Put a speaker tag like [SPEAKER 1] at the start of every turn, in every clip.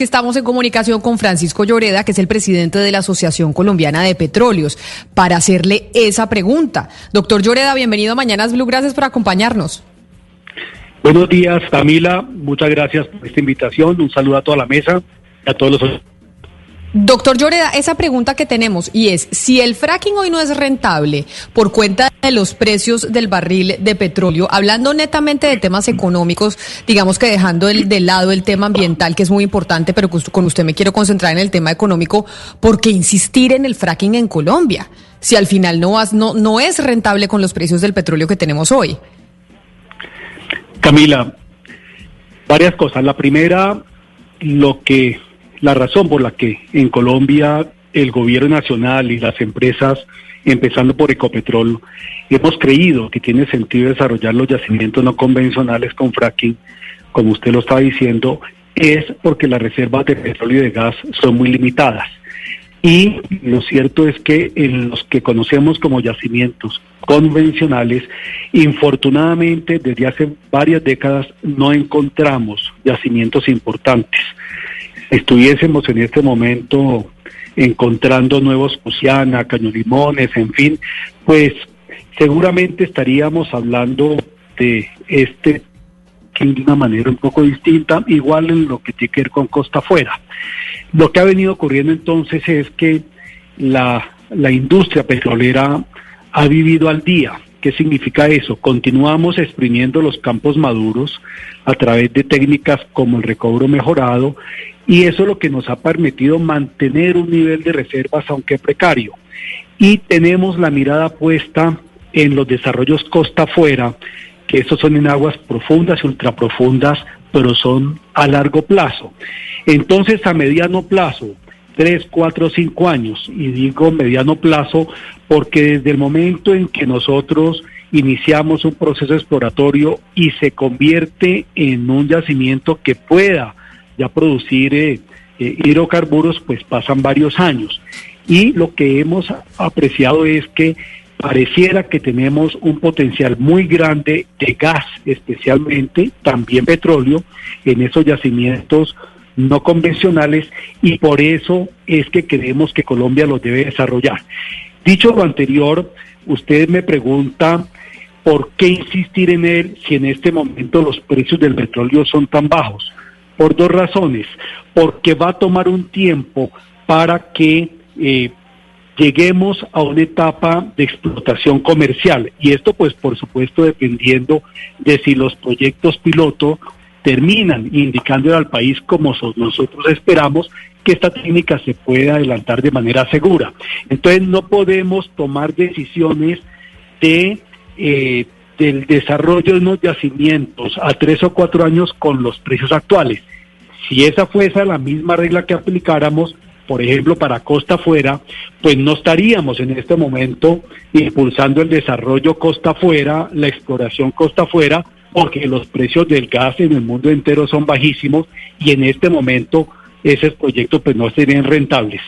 [SPEAKER 1] Estamos en comunicación con Francisco Lloreda, que es el presidente de la Asociación Colombiana de Petróleos, para hacerle esa pregunta. Doctor Lloreda, bienvenido a Mañanas Blue. Gracias por acompañarnos.
[SPEAKER 2] Buenos días, Camila. Muchas gracias por esta invitación. Un saludo a toda la mesa y a todos los
[SPEAKER 1] Doctor Lloreda, esa pregunta que tenemos y es, si el fracking hoy no es rentable por cuenta de los precios del barril de petróleo, hablando netamente de temas económicos, digamos que dejando el, de lado el tema ambiental, que es muy importante, pero con usted me quiero concentrar en el tema económico, ¿por qué insistir en el fracking en Colombia? Si al final no, no, no es rentable con los precios del petróleo que tenemos hoy.
[SPEAKER 2] Camila, varias cosas. La primera, lo que la razón por la que en Colombia el gobierno nacional y las empresas, empezando por Ecopetrol, hemos creído que tiene sentido desarrollar los yacimientos no convencionales con fracking, como usted lo está diciendo, es porque las reservas de petróleo y de gas son muy limitadas. Y lo cierto es que en los que conocemos como yacimientos convencionales, infortunadamente desde hace varias décadas no encontramos yacimientos importantes estuviésemos en este momento encontrando nuevos Cusiana, Cañolimones, en fin, pues seguramente estaríamos hablando de este de una manera un poco distinta, igual en lo que tiene que ver con Costa Afuera. Lo que ha venido ocurriendo entonces es que la, la industria petrolera ha vivido al día. ¿Qué significa eso? Continuamos exprimiendo los campos maduros a través de técnicas como el recobro mejorado y eso es lo que nos ha permitido mantener un nivel de reservas aunque precario. Y tenemos la mirada puesta en los desarrollos costa afuera, que estos son en aguas profundas y ultraprofundas, pero son a largo plazo. Entonces, a mediano plazo, tres, cuatro, cinco años, y digo mediano plazo porque desde el momento en que nosotros iniciamos un proceso exploratorio y se convierte en un yacimiento que pueda ya producir eh, eh, hidrocarburos, pues pasan varios años. Y lo que hemos apreciado es que pareciera que tenemos un potencial muy grande de gas, especialmente también petróleo, en esos yacimientos no convencionales y por eso es que creemos que Colombia los debe desarrollar. Dicho lo anterior, usted me pregunta por qué insistir en él si en este momento los precios del petróleo son tan bajos por dos razones. Porque va a tomar un tiempo para que eh, lleguemos a una etapa de explotación comercial. Y esto, pues, por supuesto, dependiendo de si los proyectos piloto terminan indicándole al país como nosotros esperamos que esta técnica se pueda adelantar de manera segura. Entonces no podemos tomar decisiones de eh, del desarrollo de unos yacimientos a tres o cuatro años con los precios actuales. Si esa fuese la misma regla que aplicáramos, por ejemplo, para costa afuera, pues no estaríamos en este momento impulsando el desarrollo costa afuera, la exploración costa afuera, porque los precios del gas en el mundo entero son bajísimos y en este momento esos proyectos pues no serían rentables.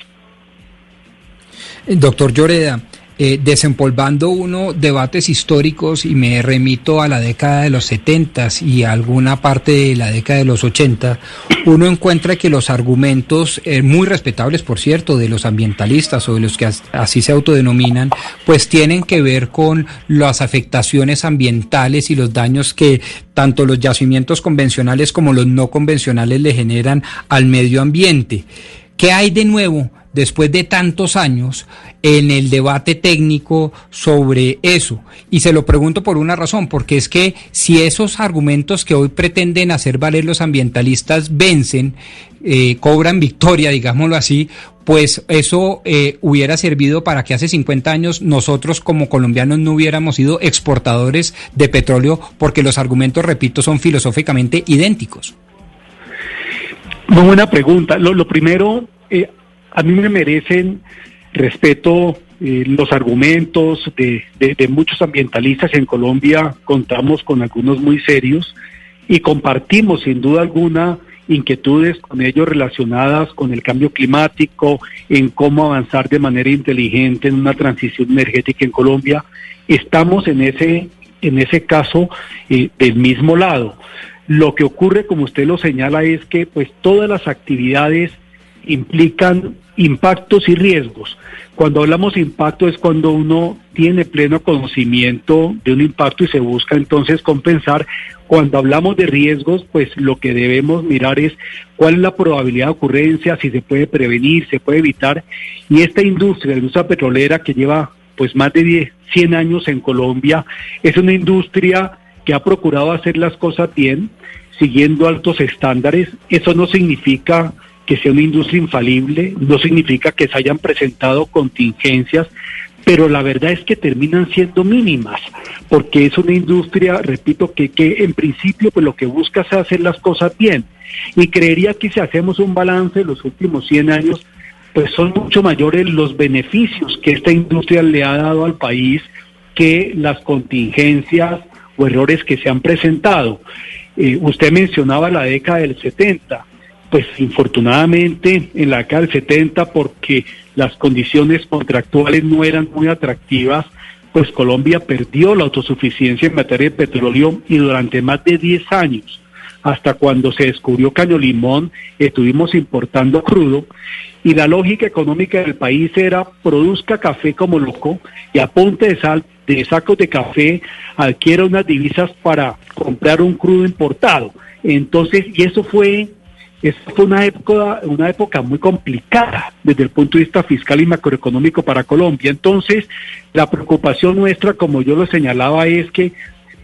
[SPEAKER 3] Doctor Lloreda, eh, desempolvando uno debates históricos y me remito a la década de los 70 y a alguna parte de la década de los 80, uno encuentra que los argumentos, eh, muy respetables por cierto, de los ambientalistas o de los que así se autodenominan, pues tienen que ver con las afectaciones ambientales y los daños que tanto los yacimientos convencionales como los no convencionales le generan al medio ambiente. ¿Qué hay de nuevo después de tantos años en el debate técnico sobre eso? Y se lo pregunto por una razón, porque es que si esos argumentos que hoy pretenden hacer valer los ambientalistas vencen, eh, cobran victoria, digámoslo así, pues eso eh, hubiera servido para que hace 50 años nosotros como colombianos no hubiéramos sido exportadores de petróleo, porque los argumentos, repito, son filosóficamente idénticos.
[SPEAKER 2] Muy buena pregunta. Lo, primero, eh, a mí me merecen respeto eh, los argumentos de, de, muchos ambientalistas en Colombia. Contamos con algunos muy serios y compartimos sin duda alguna inquietudes con ellos relacionadas con el cambio climático, en cómo avanzar de manera inteligente en una transición energética en Colombia. Estamos en ese, en ese caso eh, del mismo lado. Lo que ocurre, como usted lo señala, es que pues todas las actividades implican impactos y riesgos. Cuando hablamos de impacto es cuando uno tiene pleno conocimiento de un impacto y se busca entonces compensar. Cuando hablamos de riesgos, pues lo que debemos mirar es cuál es la probabilidad de ocurrencia, si se puede prevenir, se puede evitar. Y esta industria, la industria petrolera que lleva pues más de 10, 100 años en Colombia, es una industria que ha procurado hacer las cosas bien, siguiendo altos estándares. Eso no significa que sea una industria infalible, no significa que se hayan presentado contingencias, pero la verdad es que terminan siendo mínimas, porque es una industria, repito, que, que en principio pues lo que busca es hacer las cosas bien. Y creería que si hacemos un balance de los últimos 100 años, pues son mucho mayores los beneficios que esta industria le ha dado al país que las contingencias o errores que se han presentado. Eh, usted mencionaba la década del 70 pues infortunadamente en la década del 70 porque las condiciones contractuales no eran muy atractivas, pues Colombia perdió la autosuficiencia en materia de petróleo y durante más de 10 años, hasta cuando se descubrió Caño Limón, estuvimos importando crudo y la lógica económica del país era produzca café como loco y a punta de sal de sacos de café adquiera unas divisas para comprar un crudo importado. Entonces, y eso fue esta fue una época, una época muy complicada desde el punto de vista fiscal y macroeconómico para Colombia. Entonces, la preocupación nuestra, como yo lo señalaba, es que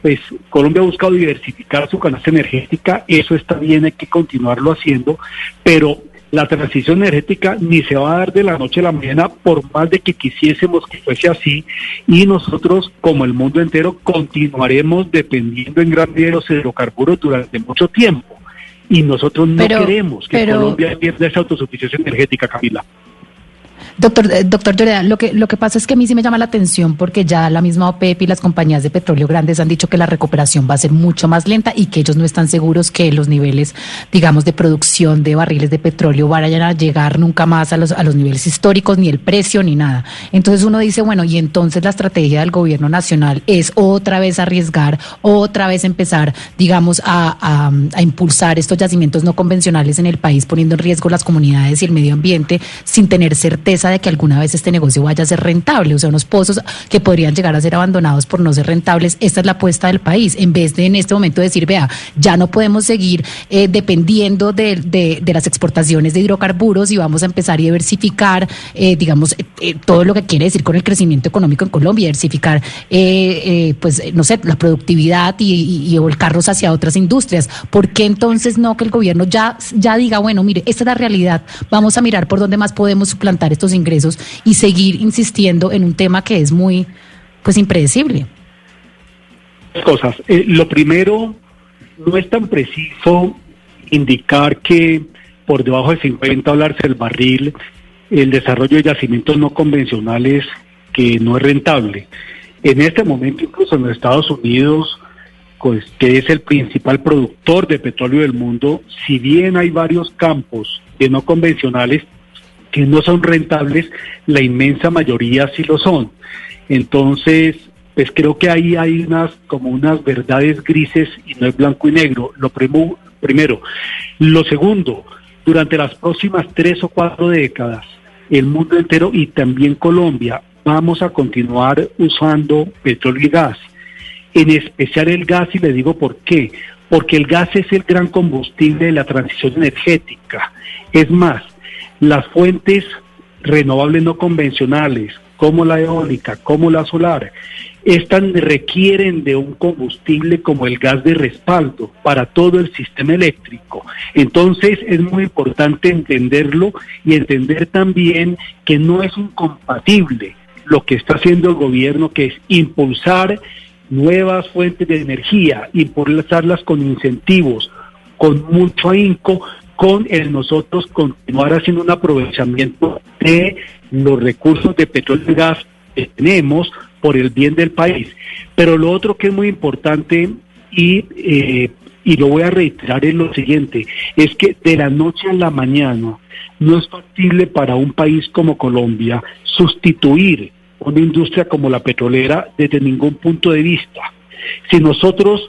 [SPEAKER 2] pues Colombia ha buscado diversificar su canasta energética, eso está bien, hay que continuarlo haciendo, pero la transición energética ni se va a dar de la noche a la mañana por más de que quisiésemos que fuese así. Y nosotros como el mundo entero continuaremos dependiendo en gran medida de los hidrocarburos durante mucho tiempo y nosotros no queremos que Colombia pierda esa autosuficiencia energética, Camila.
[SPEAKER 4] Doctor, eh, doctor Lloreda, lo que, lo que pasa es que a mí sí me llama la atención porque ya la misma OPEP y las compañías de petróleo grandes han dicho que la recuperación va a ser mucho más lenta y que ellos no están seguros que los niveles, digamos, de producción de barriles de petróleo vayan a llegar nunca más a los, a los niveles históricos, ni el precio, ni nada. Entonces uno dice, bueno, y entonces la estrategia del gobierno nacional es otra vez arriesgar, otra vez empezar, digamos, a, a impulsar estos yacimientos no convencionales en el país, poniendo en riesgo las comunidades y el medio ambiente sin tener certeza de que alguna vez este negocio vaya a ser rentable, o sea, unos pozos que podrían llegar a ser abandonados por no ser rentables. Esta es la apuesta del país, en vez de en este momento decir, vea, ya no podemos seguir eh, dependiendo de, de, las exportaciones de hidrocarburos y vamos a empezar a diversificar, eh, digamos, eh, todo lo que quiere decir con el crecimiento económico en Colombia, diversificar, pues, no sé, la productividad y, y, volcarlos hacia otras industrias. ¿Por qué entonces no que el gobierno ya, ya diga, bueno, mire, esta es la realidad, vamos a mirar por dónde más podemos suplantar estos ingresos y seguir insistiendo en un tema que es muy, pues, impredecible.
[SPEAKER 2] Cosas. Eh, lo primero, no es tan preciso indicar que por debajo de 50 dólares el barril, el desarrollo de yacimientos no convencionales que no es rentable. En este momento, incluso en los Estados Unidos, pues, que es el principal productor de petróleo del mundo, si bien hay varios campos de no convencionales, que no son rentables, la inmensa mayoría sí lo son. Entonces, pues creo que ahí hay unas como unas verdades grises y no es blanco y negro. Lo primero. Lo segundo, durante las próximas tres o cuatro décadas, el mundo entero y también Colombia vamos a continuar usando petróleo y gas. En especial el gas, y le digo por qué. Porque el gas es el gran combustible de la transición energética. Es más, las fuentes renovables no convencionales, como la eólica, como la solar, estas requieren de un combustible como el gas de respaldo para todo el sistema eléctrico. Entonces es muy importante entenderlo y entender también que no es incompatible lo que está haciendo el gobierno, que es impulsar nuevas fuentes de energía, impulsarlas con incentivos, con mucho ahínco, con el nosotros continuar haciendo un aprovechamiento de los recursos de petróleo y gas que tenemos por el bien del país. Pero lo otro que es muy importante y, eh, y lo voy a reiterar es lo siguiente, es que de la noche a la mañana no es factible para un país como Colombia sustituir una industria como la petrolera desde ningún punto de vista. Si nosotros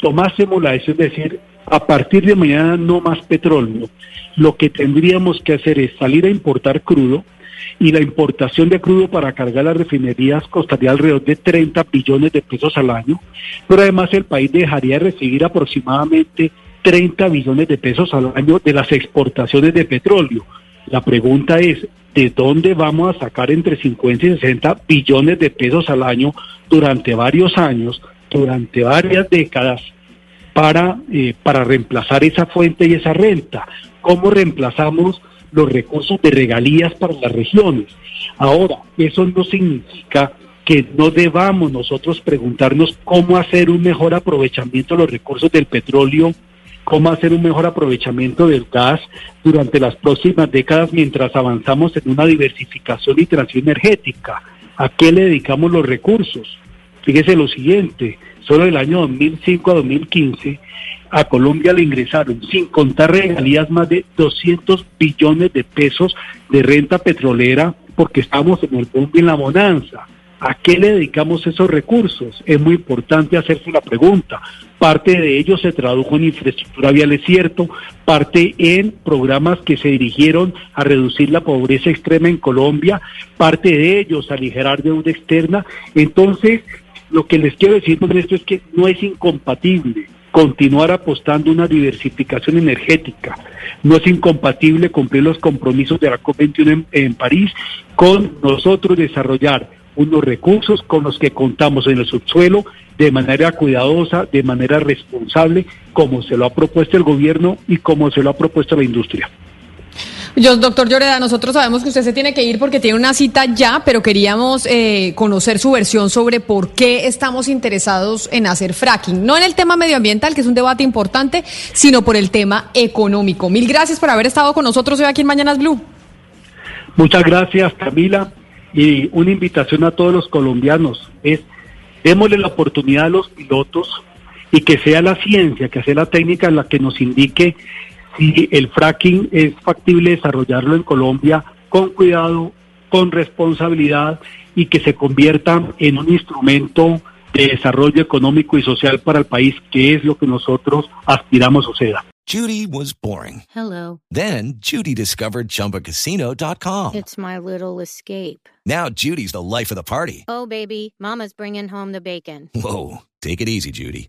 [SPEAKER 2] tomásemos la decisión de decir, a partir de mañana no más petróleo, lo que tendríamos que hacer es salir a importar crudo y la importación de crudo para cargar las refinerías costaría alrededor de 30 billones de pesos al año, pero además el país dejaría de recibir aproximadamente 30 billones de pesos al año de las exportaciones de petróleo. La pregunta es, ¿de dónde vamos a sacar entre 50 y 60 billones de pesos al año durante varios años, durante varias décadas, para, eh, para reemplazar esa fuente y esa renta? ¿Cómo reemplazamos los recursos de regalías para las regiones? Ahora, eso no significa que no debamos nosotros preguntarnos cómo hacer un mejor aprovechamiento de los recursos del petróleo cómo hacer un mejor aprovechamiento del gas durante las próximas décadas mientras avanzamos en una diversificación y transición energética. ¿A qué le dedicamos los recursos? Fíjese lo siguiente, solo el año 2005 a 2015 a Colombia le ingresaron, sin contar regalías, más de 200 billones de pesos de renta petrolera porque estamos en el boom y en la bonanza. ¿A qué le dedicamos esos recursos? Es muy importante hacerse la pregunta. Parte de ellos se tradujo en infraestructura vial, es cierto, parte en programas que se dirigieron a reducir la pobreza extrema en Colombia, parte de ellos a aligerar deuda externa. Entonces, lo que les quiero decir con esto es que no es incompatible continuar apostando una diversificación energética. No es incompatible cumplir los compromisos de la COP21 en, en París con nosotros desarrollar unos recursos con los que contamos en el subsuelo de manera cuidadosa, de manera responsable, como se lo ha propuesto el gobierno y como se lo ha propuesto la industria.
[SPEAKER 1] Yo, doctor Lloreda, nosotros sabemos que usted se tiene que ir porque tiene una cita ya, pero queríamos eh, conocer su versión sobre por qué estamos interesados en hacer fracking. No en el tema medioambiental, que es un debate importante, sino por el tema económico. Mil gracias por haber estado con nosotros hoy aquí en Mañanas Blue.
[SPEAKER 2] Muchas gracias, Camila y una invitación a todos los colombianos es démosle la oportunidad a los pilotos y que sea la ciencia, que sea la técnica la que nos indique si el fracking es factible desarrollarlo en Colombia con cuidado, con responsabilidad y que se convierta en un instrumento de desarrollo económico y social para el país, que es lo que nosotros aspiramos suceda.
[SPEAKER 5] Judy was boring.
[SPEAKER 6] Hello.
[SPEAKER 5] Then Judy discovered chumbacasino.com.
[SPEAKER 6] It's my little escape.
[SPEAKER 5] Now Judy's the life of the party.
[SPEAKER 6] Oh, baby, Mama's bringing home the bacon.
[SPEAKER 5] Whoa. Take it easy, Judy.